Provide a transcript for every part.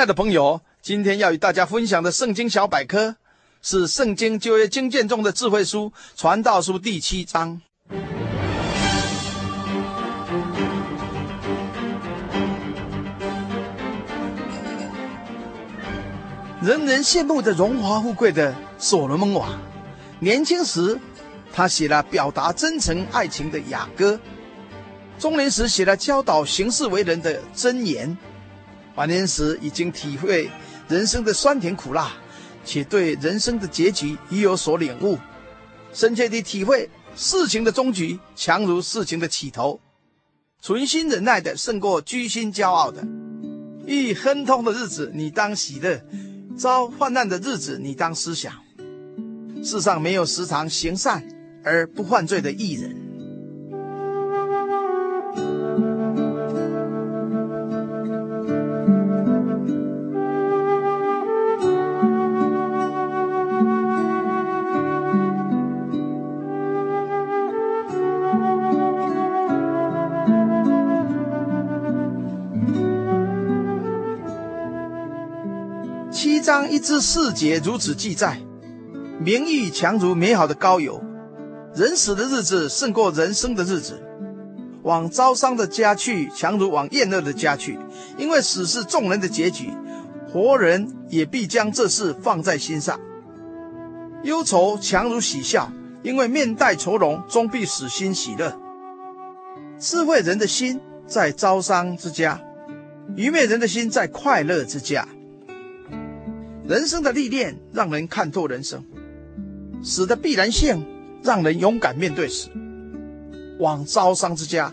亲爱的朋友，今天要与大家分享的圣经小百科是《圣经旧约经卷中的智慧书》传道书第七章。人人羡慕的荣华富贵的所罗门王，年轻时他写了表达真诚爱情的雅歌，中年时写了教导行事为人的箴言。晚年时已经体会人生的酸甜苦辣，且对人生的结局已有所领悟，深切地体会事情的终局强如事情的起头，存心忍耐的胜过居心骄傲的。遇亨通的日子，你当喜乐；遭患难的日子，你当思想。世上没有时常行善而不犯罪的艺人。至四节如此记载：名誉强如美好的膏油，人死的日子胜过人生的日子。往招商的家去，强如往厌乐的家去，因为死是众人的结局，活人也必将这事放在心上。忧愁强如喜笑，因为面带愁容，终必使心喜乐。智慧人的心在招商之家，愚昧人的心在快乐之家。人生的历练让人看透人生，死的必然性让人勇敢面对死。往招商之家，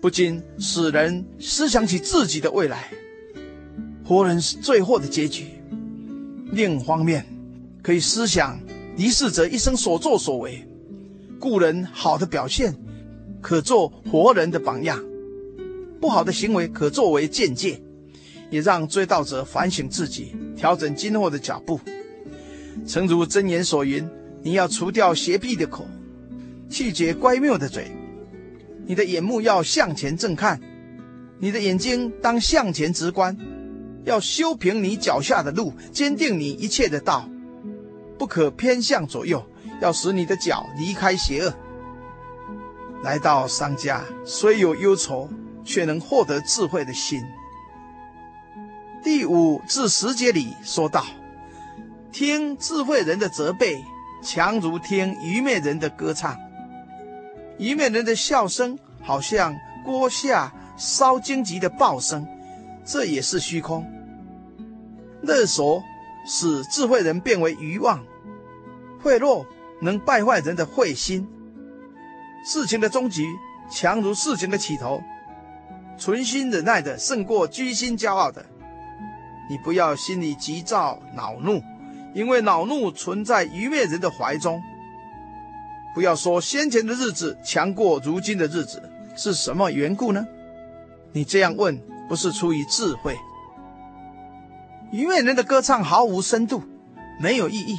不禁使人思想起自己的未来。活人是最后的结局。另一方面，可以思想离世者一生所作所为，故人好的表现可做活人的榜样，不好的行为可作为鉴戒。也让追悼者反省自己，调整今后的脚步。诚如箴言所云：“你要除掉邪僻的口，去绝乖谬的嘴。你的眼目要向前正看，你的眼睛当向前直观。要修平你脚下的路，坚定你一切的道，不可偏向左右。要使你的脚离开邪恶。来到商家，虽有忧愁，却能获得智慧的心。”第五至十节里说道：“听智慧人的责备，强如听愚昧人的歌唱。愚昧人的笑声，好像锅下烧荆棘的爆声，这也是虚空。勒索使智慧人变为愚妄，贿赂能败坏人的慧心。事情的终局，强如事情的起头。存心忍耐的，胜过居心骄傲的。”你不要心里急躁恼怒，因为恼怒存在愚昧人的怀中。不要说先前的日子强过如今的日子，是什么缘故呢？你这样问，不是出于智慧。愚昧人的歌唱毫无深度，没有意义，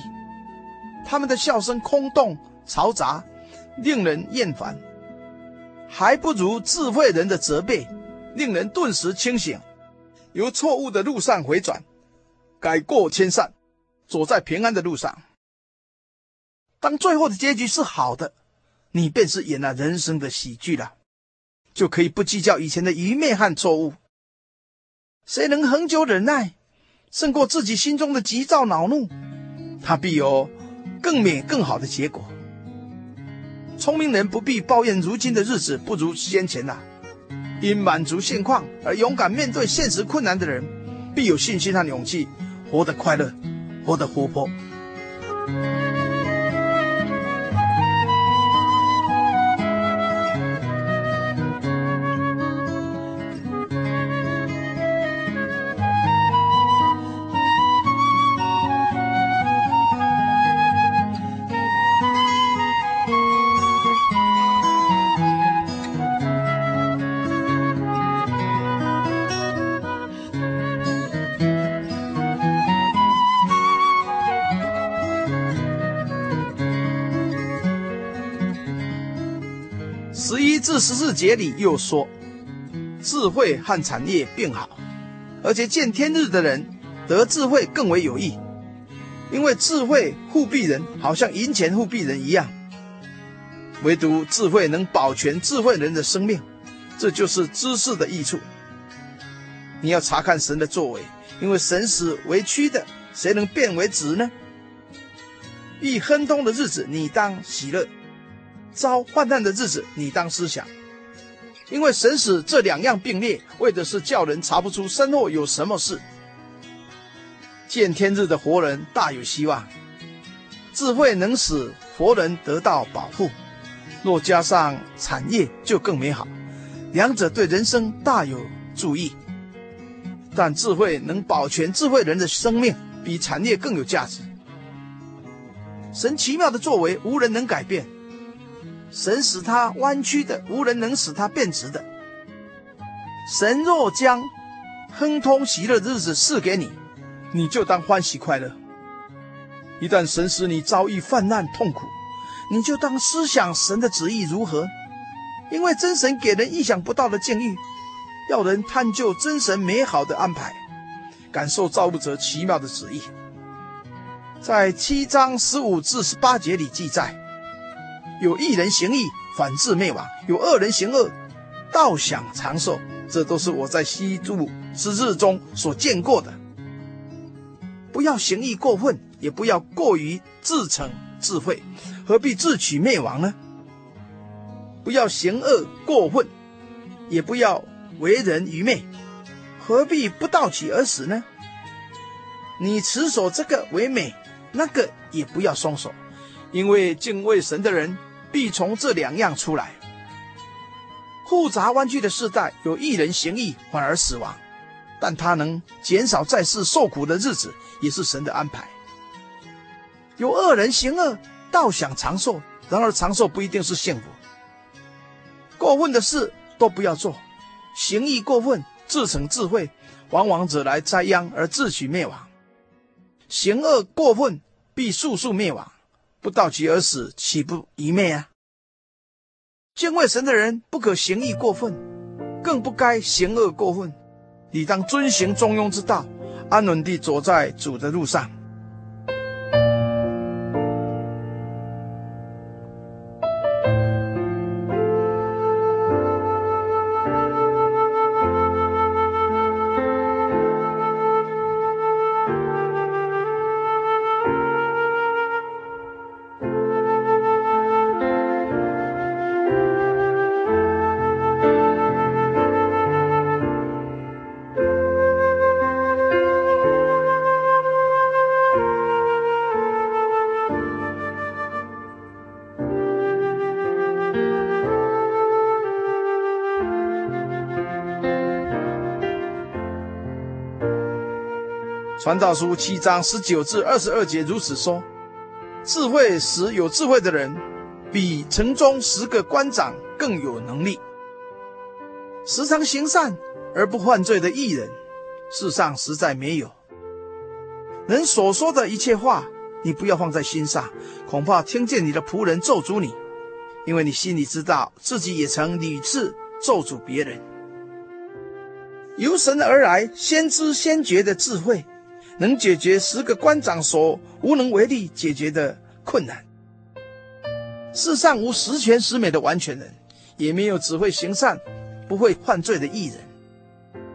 他们的笑声空洞嘈杂，令人厌烦，还不如智慧人的责备，令人顿时清醒。由错误的路上回转，改过迁善，走在平安的路上。当最后的结局是好的，你便是演了人生的喜剧了，就可以不计较以前的愚昧和错误。谁能恒久忍耐，胜过自己心中的急躁恼怒，他必有更美更好的结果。聪明人不必抱怨如今的日子不如先前了。因满足现况而勇敢面对现实困难的人，必有信心和勇气，活得快乐，活得活泼。十四节里又说，智慧和产业并好，而且见天日的人得智慧更为有益，因为智慧护庇人，好像银钱护庇人一样。唯独智慧能保全智慧人的生命，这就是知识的益处。你要查看神的作为，因为神使为屈的，谁能变为直呢？遇亨通的日子，你当喜乐。遭患难的日子，你当思想，因为神使这两样并列，为的是叫人查不出身后有什么事。见天日的活人大有希望，智慧能使活人得到保护，若加上产业就更美好，两者对人生大有助益。但智慧能保全智慧人的生命，比产业更有价值。神奇妙的作为，无人能改变。神使他弯曲的，无人能使他变直的。神若将亨通喜乐的日子赐给你，你就当欢喜快乐；一旦神使你遭遇泛滥痛苦，你就当思想神的旨意如何，因为真神给人意想不到的境遇，要人探究真神美好的安排，感受造物者奇妙的旨意。在七章十五至十八节里记载。有一人行义，反致灭亡；有恶人行恶，倒享长寿。这都是我在西柱之日中所见过的。不要行义过分，也不要过于自逞智慧，何必自取灭亡呢？不要行恶过分，也不要为人愚昧，何必不盗取而死呢？你持守这个为美，那个也不要松手，因为敬畏神的人。必从这两样出来。复杂弯曲的世代，有一人行义反而死亡，但他能减少在世受苦的日子，也是神的安排。有恶人行恶，倒享长寿，然而长寿不一定是幸福。过分的事都不要做，行义过分，自成智慧，往往惹来灾殃而自取灭亡。行恶过分，必速速灭亡。不到其而死，岂不愚昧啊？敬畏神的人不可行义过分，更不该行恶过分。理当遵行中庸之道，安稳地走在主的路上。传道书七章十九至二十二节如此说：智慧使有智慧的人，比城中十个官长更有能力。时常行善而不犯罪的艺人，世上实在没有。人所说的一切话，你不要放在心上，恐怕听见你的仆人咒诅你，因为你心里知道自己也曾屡次咒诅别人。由神而来，先知先觉的智慧。能解决十个官长所无能为力解决的困难。世上无十全十美的完全人，也没有只会行善、不会犯罪的艺人。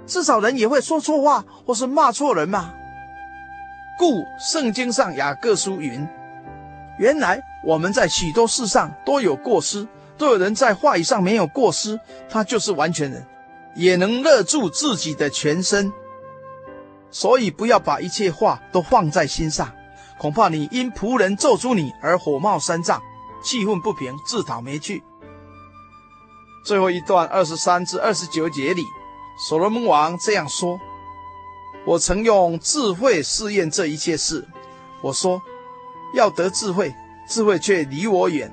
至少人也会说错话或是骂错人嘛。故圣经上雅各书云：“原来我们在许多事上都有过失，都有人在话语上没有过失，他就是完全人，也能勒住自己的全身。”所以不要把一切话都放在心上，恐怕你因仆人咒诅你而火冒三丈，气愤不平，自讨没趣。最后一段二十三至二十九节里，所罗门王这样说：“我曾用智慧试验这一切事，我说要得智慧，智慧却离我远；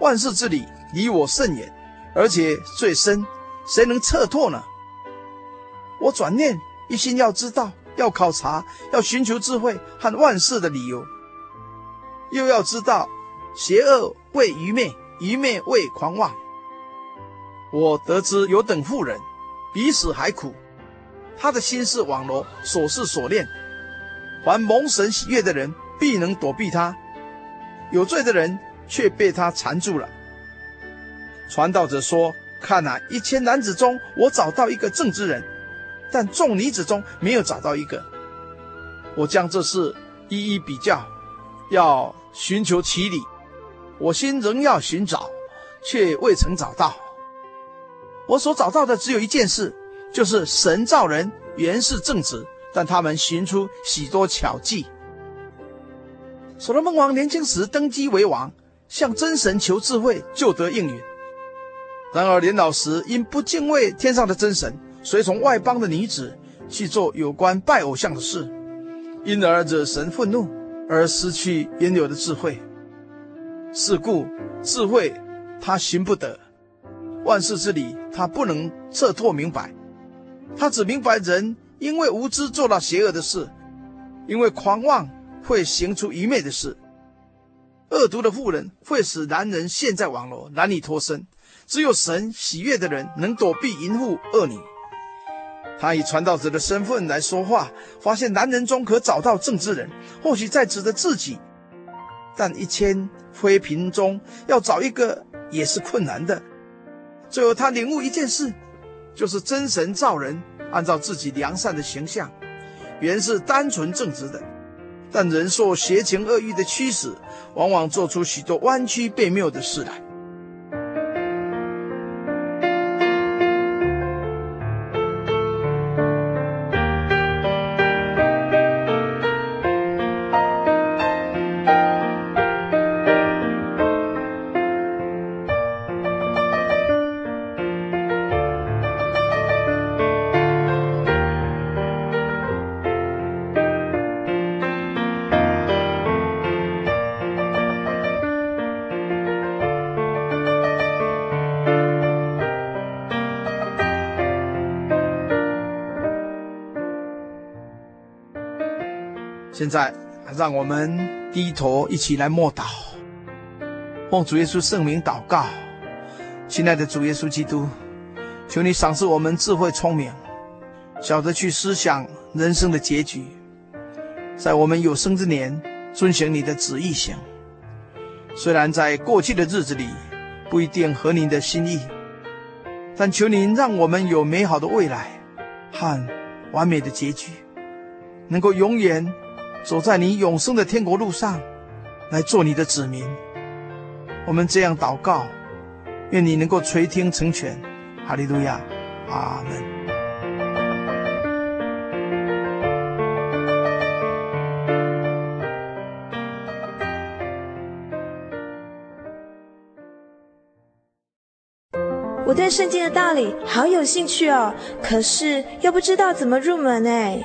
万事之理离我甚远，而且最深，谁能测透呢？我转念一心要知道，要考察，要寻求智慧和万事的理由，又要知道邪恶为愚昧，愚昧为狂妄。”我得知有等妇人，比死还苦。他的心是网罗，所思所念。凡蒙神喜悦的人，必能躲避他；有罪的人却被他缠住了。传道者说：“看哪，一千男子中，我找到一个正直人，但众女子中没有找到一个。我将这事一一比较，要寻求其理。我心仍要寻找，却未曾找到。”我所找到的只有一件事，就是神造人原是正直，但他们寻出许多巧计。所罗门王年轻时登基为王，向真神求智慧，就得应允。然而年老时，因不敬畏天上的真神，随从外邦的女子去做有关拜偶像的事，因而惹神愤怒，而失去原有的智慧。是故智慧他寻不得。万事之理，他不能彻透明白。他只明白人因为无知做了邪恶的事，因为狂妄会行出愚昧的事。恶毒的妇人会使男人陷在网罗，难以脱身。只有神喜悦的人能躲避淫妇恶女。他以传道者的身份来说话，发现男人中可找到正直人，或许在指着自己，但一千妃嫔中要找一个也是困难的。最后，他领悟一件事，就是真神造人，按照自己良善的形象，原是单纯正直的，但人受邪情恶欲的驱使，往往做出许多弯曲悖谬的事来。在，让我们低头一起来默祷，奉主耶稣圣名祷告。亲爱的主耶稣基督，求你赏赐我们智慧聪明，晓得去思想人生的结局，在我们有生之年遵行你的旨意行。虽然在过去的日子里不一定合您的心意，但求您让我们有美好的未来和完美的结局，能够永远。走在你永生的天国路上，来做你的子民。我们这样祷告，愿你能够垂听成全。哈利路亚，阿门。我对圣经的道理好有兴趣哦，可是又不知道怎么入门哎。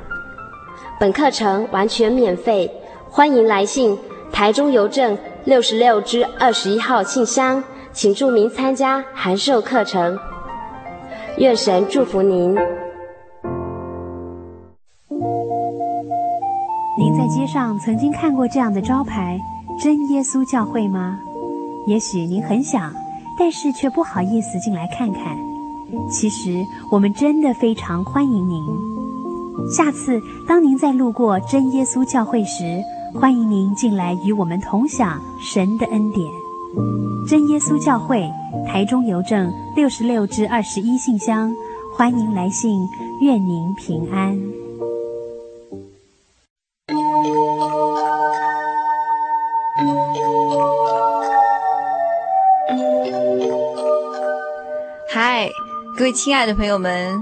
本课程完全免费，欢迎来信台中邮政六十六支二十一号信箱，请注明参加函授课程。愿神祝福您。您在街上曾经看过这样的招牌“真耶稣教会”吗？也许您很想，但是却不好意思进来看看。其实我们真的非常欢迎您。下次当您再路过真耶稣教会时，欢迎您进来与我们同享神的恩典。真耶稣教会台中邮政六十六至二十一信箱，欢迎来信，愿您平安。嗨，各位亲爱的朋友们，